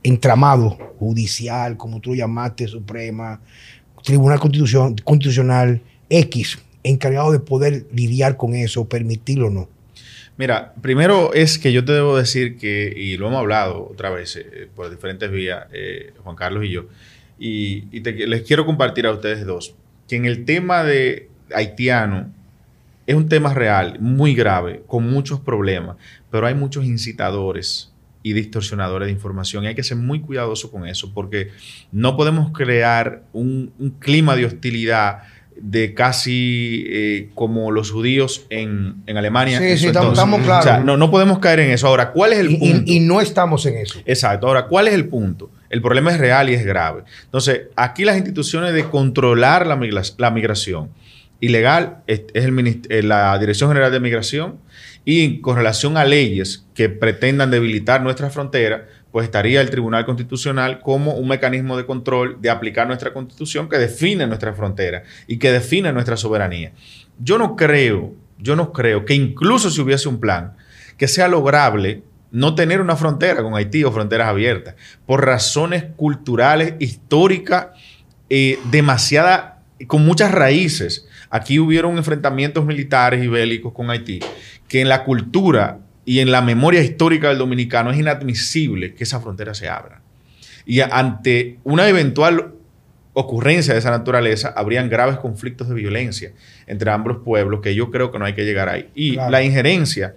entramado judicial, como tú lo llamaste, Suprema, Tribunal Constitucional, X, encargado de poder lidiar con eso, permitirlo o no? Mira, primero es que yo te debo decir que, y lo hemos hablado otra vez eh, por diferentes vías, eh, Juan Carlos y yo, y, les quiero compartir a ustedes dos, que en el tema de haitiano es un tema real, muy grave, con muchos problemas, pero hay muchos incitadores y distorsionadores de información y hay que ser muy cuidadoso con eso porque no podemos crear un, un clima de hostilidad de casi eh, como los judíos en, Alemania. Sí, sí, estamos, claros. O sea, no, no podemos caer en eso. Ahora, ¿cuál es el punto? Y, no estamos en eso. Exacto. Ahora, ¿cuál es el punto? El problema es real y es grave. Entonces, aquí las instituciones de controlar la, la migración ilegal es, el, eh, la Dirección General de Migración y con relación a leyes que pretendan debilitar nuestra frontera, pues estaría el Tribunal Constitucional como un mecanismo de control de aplicar nuestra constitución que define nuestra frontera y que define nuestra soberanía. Yo no creo, yo no creo que incluso si hubiese un plan que sea lograble no tener una frontera con Haití o fronteras abiertas, por razones culturales, históricas, eh, demasiada, con muchas raíces. Aquí hubieron enfrentamientos militares y bélicos con Haití, que en la cultura y en la memoria histórica del dominicano es inadmisible que esa frontera se abra. Y ante una eventual ocurrencia de esa naturaleza, habrían graves conflictos de violencia entre ambos pueblos que yo creo que no hay que llegar ahí. Y la injerencia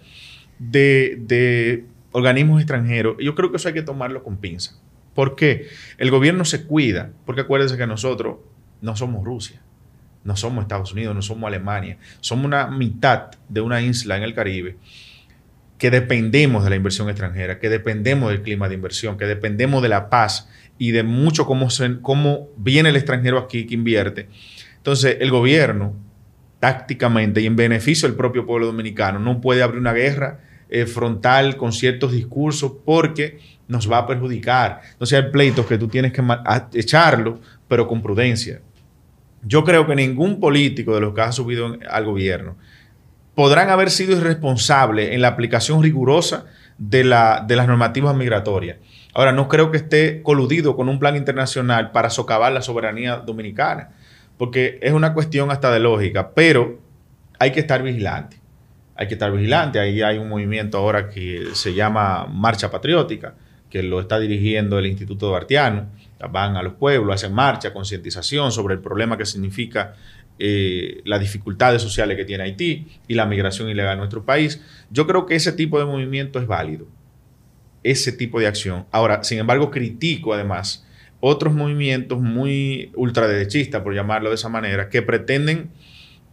de, organismos extranjeros, yo creo que eso hay que tomarlo con pinza. ¿Por qué? El gobierno se cuida, porque acuérdense que nosotros no somos Rusia, no somos Estados Unidos, no somos Alemania, somos una mitad de una isla en el Caribe que dependemos de la inversión extranjera, que dependemos del clima de inversión, que dependemos de la paz y de mucho cómo, viene el extranjero aquí que invierte. Entonces, el gobierno, tácticamente y en beneficio del propio pueblo dominicano, no puede abrir una guerra eh, frontal con ciertos discursos porque nos va a perjudicar. Entonces, hay pleitos que tú tienes que echarlo, pero con prudencia. Yo creo que ningún político de los que ha subido al gobierno podrán haber sido irresponsables en la aplicación rigurosa de, la, de las normativas migratorias. Ahora, no creo que esté coludido con un plan internacional para socavar la soberanía dominicana, porque es una cuestión hasta de lógica, pero hay que estar vigilante. Hay que estar vigilante. Ahí hay un movimiento ahora que se llama Marcha Patriótica, que lo está dirigiendo el Instituto Duartiano. Van a los pueblos, hacen marcha, concientización sobre el problema que significa eh, las dificultades sociales que tiene Haití y la migración ilegal en nuestro país. Yo creo que ese tipo de movimiento es válido, ese tipo de acción. Ahora, sin embargo, critico además otros movimientos muy ultraderechistas, por llamarlo de esa manera, que pretenden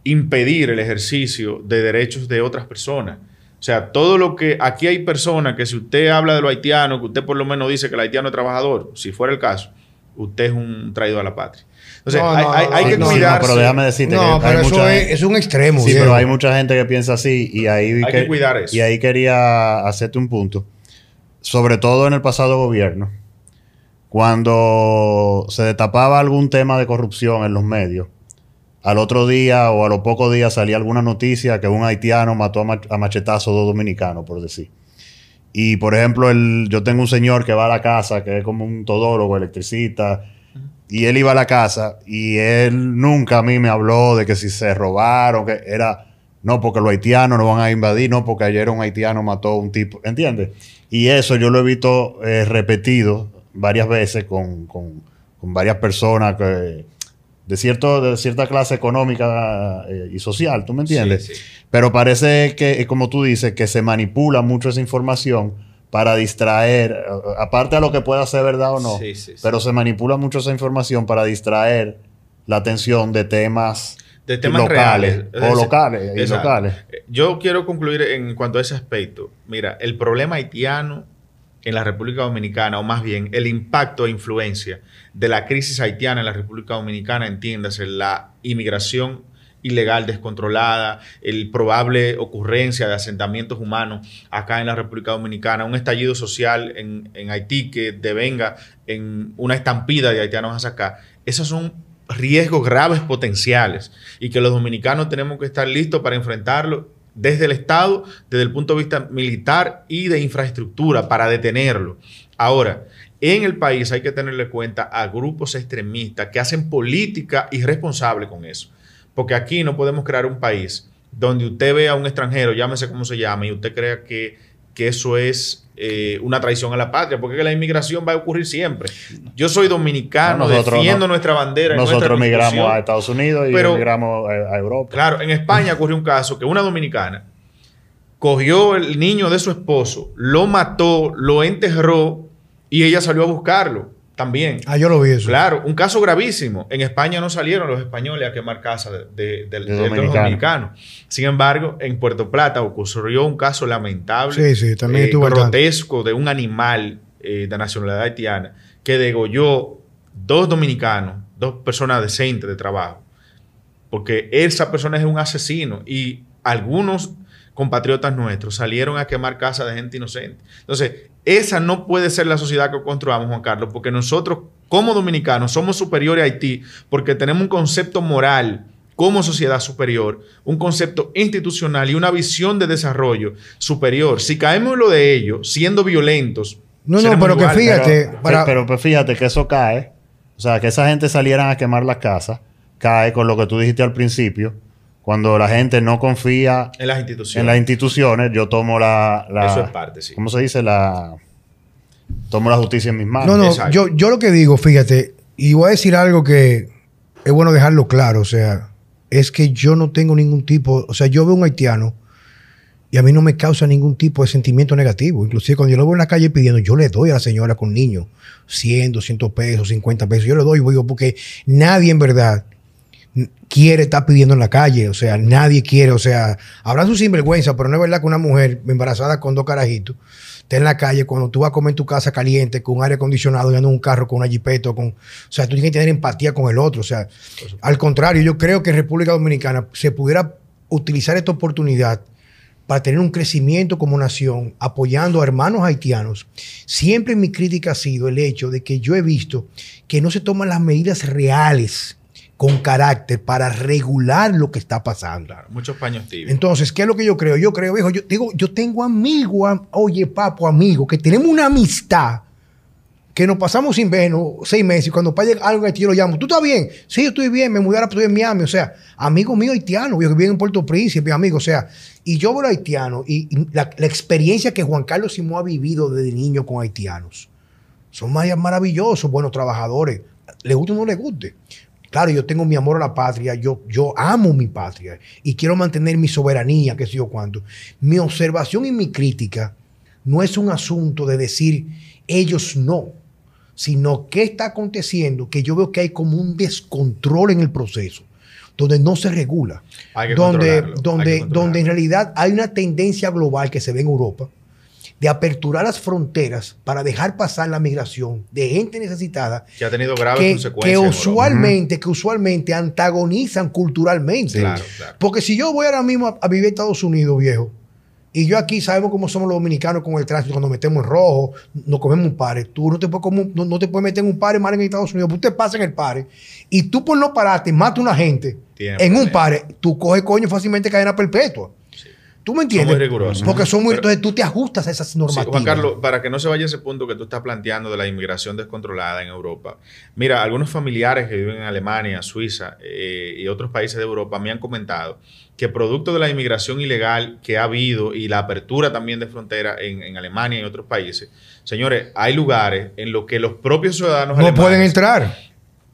impedir el ejercicio de derechos de otras personas. O sea, todo lo que aquí hay personas que si usted habla de lo haitiano, que usted por lo menos dice que el haitiano es trabajador, si fuera el caso, usted es un traidor a la patria. Entonces, hay, que cuidarse. pero déjame decirte que pero eso es, un extremo. Sí, pero hay mucha gente que piensa así y ahí, hay que, cuidar eso. y ahí quería hacerte un punto. Sobre todo en el pasado gobierno, cuando se destapaba algún tema de corrupción en los medios, al otro día o a los pocos días salía alguna noticia que un haitiano mató a, a machetazo a dos dominicanos, por decir. Y por ejemplo, el, yo tengo un señor que va a la casa, que es como un todólogo, electricista, y él iba a la casa y él nunca a mí me habló de que si se robaron, que era, no, porque los haitianos no van a invadir, no, porque ayer un haitiano mató a un tipo, ¿entiendes? Y eso yo lo he visto eh, repetido varias veces con, con, varias personas que, de, cierto, de cierta clase económica eh, y social, ¿tú me entiendes? Pero parece que, como tú dices, que se manipula mucho esa información para distraer, aparte a lo que pueda ser verdad o no, pero se manipula mucho esa información para distraer la atención de temas, de temas locales o locales y locales. Yo quiero concluir en cuanto a ese aspecto. Mira, el problema haitiano en la República Dominicana, o más bien el impacto e influencia de la crisis haitiana en la República Dominicana, entiéndase, la inmigración ilegal, descontrolada, el probable ocurrencia de asentamientos humanos acá en la República Dominicana, un estallido social en, Haití que devenga en una estampida de haitianos hacia acá. Esos son riesgos graves potenciales y que los dominicanos tenemos que estar listos para enfrentarlo desde el Estado, desde el punto de vista militar y de infraestructura para detenerlo. Ahora, en el país hay que tenerle cuenta a grupos extremistas que hacen política irresponsable con eso. Porque aquí no podemos crear un país donde usted vea a un extranjero, llámese como se llame, y usted crea que, eso es eh, una traición a la patria, porque la inmigración va a ocurrir siempre. Yo soy dominicano, defiendo nuestra bandera. Nosotros migramos a Estados Unidos y migramos a, Europa. Claro, en España ocurrió un caso que una dominicana cogió el niño de su esposo, lo mató, lo enterró y ella salió a buscarlo. También. Ah, yo lo vi eso. Claro, un caso gravísimo. En España no salieron los españoles a quemar casas de, de, los dominicanos. Sin embargo, en Puerto Plata ocurrió un caso lamentable, sí, sí, también eh, grotesco de un animal eh, de nacionalidad haitiana que degolló dos dominicanos, dos personas decentes de trabajo, porque esa persona es un asesino y algunos compatriotas nuestros salieron a quemar casas de gente inocente. Entonces, esa no puede ser la sociedad que construamos, Juan Carlos, porque nosotros como dominicanos somos superiores a Haití porque tenemos un concepto moral como sociedad superior, un concepto institucional y una visión de desarrollo superior. Si caemos en lo de ellos, siendo violentos. No, no, pero que fíjate. Pero, pero, fíjate que eso cae. O sea, que esa gente salieran a quemar las casas, cae con lo que tú dijiste al principio cuando la gente no confía en las instituciones, en las instituciones yo tomo la, Eso es parte, sí. ¿Cómo se dice? La... Tomo la justicia en mis manos. No, no, yo, yo lo que digo, fíjate, y voy a decir algo que es bueno dejarlo claro, o sea, es que yo no tengo ningún tipo, o sea, yo veo un haitiano y a mí no me causa ningún tipo de sentimiento negativo. Inclusive cuando yo lo veo en la calle pidiendo, yo le doy a la señora con niños 100, 200 pesos, 50 pesos, yo le doy, porque nadie en verdad quiere estar pidiendo en la calle. O sea, nadie quiere. O sea, habrá su sinvergüenza, pero no es verdad que una mujer embarazada con dos carajitos esté en la calle cuando tú vas a comer en tu casa caliente, con aire acondicionado, y en un carro con una jipeta. Con, o sea, tú tienes que tener empatía con el otro. O sea, al contrario, yo creo que en República Dominicana se pudiera utilizar esta oportunidad para tener un crecimiento como nación, apoyando a hermanos haitianos. Siempre mi crítica ha sido el hecho de que yo he visto que no se toman las medidas reales con carácter para regular lo que está pasando. muchos paños tibios. Entonces, ¿qué es lo que yo creo? Yo creo, viejo, yo digo, yo tengo amigos, oye, papo, amigo, que tenemos una amistad que nos pasamos sin vernos seis meses y cuando pasa algo que yo lo llamo, ¿tú estás bien? Sí, yo estoy bien, me mudé a en Miami, o sea, amigo mío haitiano, yo que vive en Puerto Príncipe, amigo, o sea, y yo veo haitiano y, la, experiencia que Juan Carlos Simón ha vivido desde niño con haitianos, son maravillosos, buenos trabajadores, le guste o no le guste. Claro, yo tengo mi amor a la patria, yo, yo amo mi patria y quiero mantener mi soberanía, que sé yo cuánto. Mi observación y mi crítica no es un asunto de decir ellos no, sino qué está aconteciendo, que yo veo que hay como un descontrol en el proceso, donde no se regula, donde, donde, donde en realidad hay una tendencia global que se ve en Europa, de aperturar las fronteras para dejar pasar la migración de gente necesitada que ha tenido graves consecuencias. Que usualmente, que usualmente antagonizan culturalmente. Porque si yo voy ahora mismo a, vivir en Estados Unidos, viejo, y yo aquí sabemos cómo somos los dominicanos con el tránsito, cuando metemos en rojo, nos comemos un pare. Tú no te puedes, no, te puedes meter en un pare mal en Estados Unidos. Usted pasa en el pare y tú por no pararte, mata a una gente en un pare, tú coges coño fácilmente cadena perpetua. ¿Tú me entiendes? Son muy rigurosos. Porque son muy. entonces tú te ajustas a esas normativas. Juan Carlos, para que no se vaya ese punto que tú estás planteando de la inmigración descontrolada en Europa. Mira, algunos familiares que viven en Alemania, Suiza eh, y otros países de Europa me han comentado que producto de la inmigración ilegal que ha habido y la apertura también de frontera en, Alemania y otros países, señores, hay lugares en los que los propios ciudadanos no pueden entrar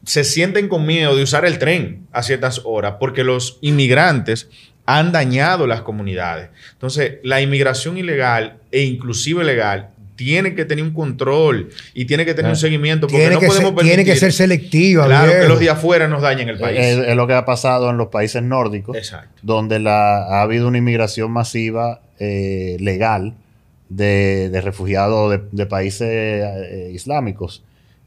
se sienten con miedo de usar el tren a ciertas horas porque los inmigrantes han dañado las comunidades. Entonces, la inmigración ilegal e inclusive legal tiene que tener un control y tiene que tener un seguimiento porque tiene no podemos ser, Tiene que ser selectiva. Claro, que los de afuera nos dañen el país. Es, lo que ha pasado en los países nórdicos, donde la, ha habido una inmigración masiva eh, legal de, refugiados de, países eh, islámicos.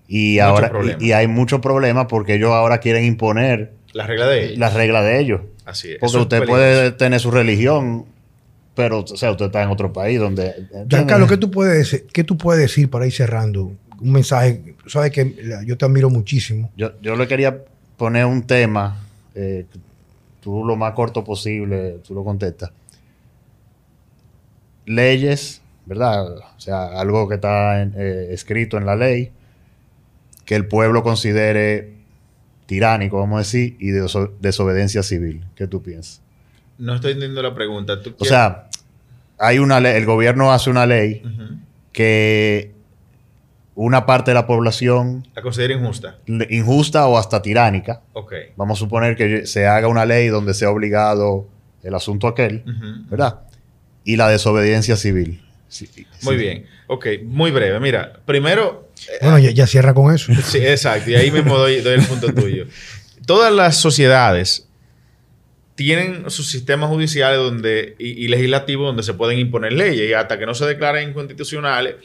Y, ahora, y, hay muchos problemas porque ellos ahora quieren imponer la regla de ellos. La regla de ellos. Así es. Porque usted puede tener su religión, pero o sea, usted está en otro país donde... Giancarlo, ¿qué tú puedes decir, qué tú puedes decir para ir cerrando? Un mensaje, sabes que yo te admiro muchísimo. Yo, yo le quería poner un tema, eh, tú lo más corto posible, tú lo contestas. Leyes, ¿verdad? O sea, algo que está eh, escrito en la ley, que el pueblo considere tiránico, vamos a decir, y de desobediencia civil. ¿Qué tú piensas? No estoy entendiendo la pregunta. o sea, hay una ley, el gobierno hace una ley que una parte de la población... La considera injusta. Injusta o hasta tiránica. Ok. Vamos a suponer que se haga una ley donde sea obligado el asunto aquel, ¿verdad? Y la desobediencia civil. Muy bien. Ok, muy breve. Mira, primero Bueno, ya, cierra con eso. Sí, exacto. Y ahí mismo doy, el punto tuyo. Todas las sociedades tienen sus sistemas judiciales donde, y, legislativos donde se pueden imponer leyes y hasta que no se declaren inconstitucionales,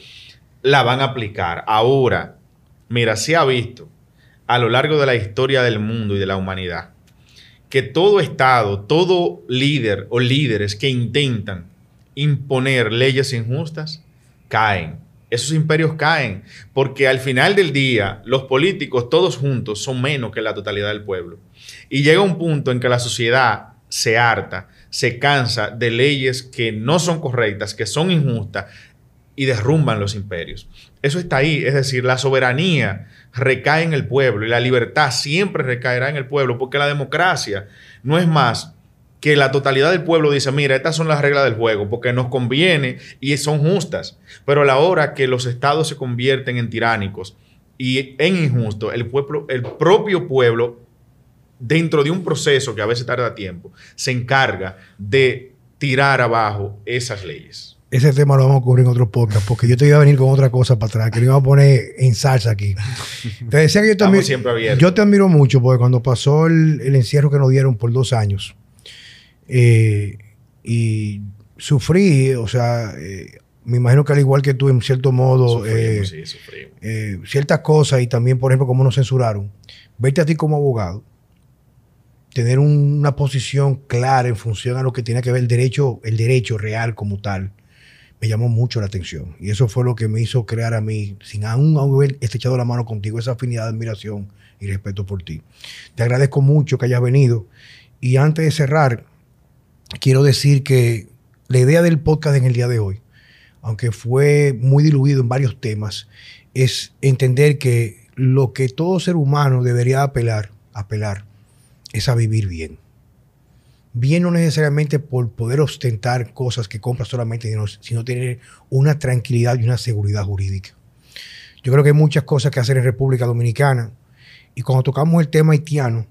la van a aplicar. Ahora, mira, se ha visto a lo largo de la historia del mundo y de la humanidad que todo Estado, todo líder o líderes que intentan imponer leyes injustas, caen. Esos imperios caen porque al final del día los políticos todos juntos son menos que la totalidad del pueblo. Y llega un punto en que la sociedad se harta, se cansa de leyes que no son correctas, que son injustas y derrumban los imperios. Eso está ahí, es decir, la soberanía recae en el pueblo y la libertad siempre recaerá en el pueblo porque la democracia no es más que la totalidad del pueblo dice, mira, estas son las reglas del juego porque nos conviene y son justas. Pero a la hora que los estados se convierten en tiránicos y en injustos, el, pueblo, el propio pueblo dentro de un proceso que a veces tarda tiempo, se encarga de tirar abajo esas leyes. Ese tema lo vamos a cubrir en otro podcast, porque yo te iba a venir con otra cosa para atrás, que lo iba a poner en salsa aquí. Te decía que yo te, admiro, yo te admiro mucho, porque cuando pasó el, encierro que nos dieron por dos años, eh, y sufrí, o sea, eh, me imagino que al igual que tú, en cierto modo, eh, ciertas cosas y también, por ejemplo, cómo nos censuraron, verte a ti como abogado tener una posición clara en función a lo que tiene que ver el derecho, el derecho real como tal, me llamó mucho la atención. Y eso fue lo que me hizo crear a mí, sin aún haber estrechado la mano contigo, esa afinidad, admiración y respeto por ti. Te agradezco mucho que hayas venido. Y antes de cerrar, quiero decir que la idea del podcast en el día de hoy, aunque fue muy diluido en varios temas, es entender que lo que todo ser humano debería apelar, apelar es a vivir bien. Bien no necesariamente por poder ostentar cosas que compras solamente, sino tener una tranquilidad y una seguridad jurídica. Yo creo que hay muchas cosas que hacer en República Dominicana. Y cuando tocamos el tema haitiano,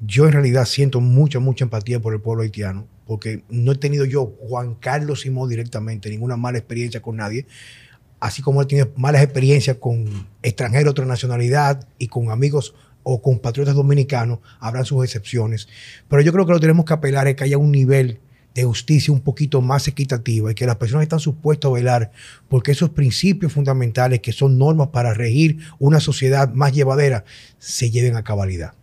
yo en realidad siento mucha, mucha empatía por el pueblo haitiano, porque no he tenido yo, Juan Carlos Simón, directamente ninguna mala experiencia con nadie, así como he tenido malas experiencias con extranjeros de otra nacionalidad y con amigos o compatriotas dominicanos, habrán sus excepciones. Pero yo creo que lo tenemos que apelar es que haya un nivel de justicia un poquito más equitativa y que las personas están supuestas a velar porque esos principios fundamentales que son normas para regir una sociedad más llevadera se lleven a cabalidad.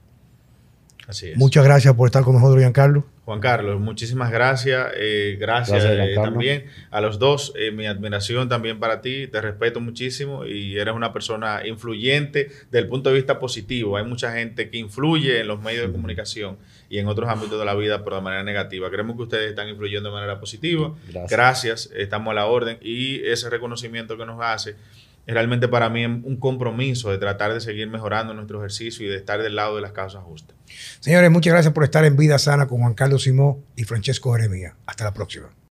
Así es. Muchas gracias por estar con nosotros, Giancarlo. Juan Carlos, muchísimas gracias. Eh, gracias, eh, también a los dos. Eh, mi admiración también para ti. Te respeto muchísimo y eres una persona influyente desde el punto de vista positivo. Hay mucha gente que influye en los medios de comunicación y en otros ámbitos de la vida, pero de manera negativa. Creemos que ustedes están influyendo de manera positiva. gracias. Estamos a la orden y ese reconocimiento que nos hace es realmente para mí un compromiso de tratar de seguir mejorando nuestro ejercicio y de estar del lado de las causas justas. Señores, muchas gracias por estar en Vida Sana con Juan Carlos Simó y Francesco Jeremía. Hasta la próxima.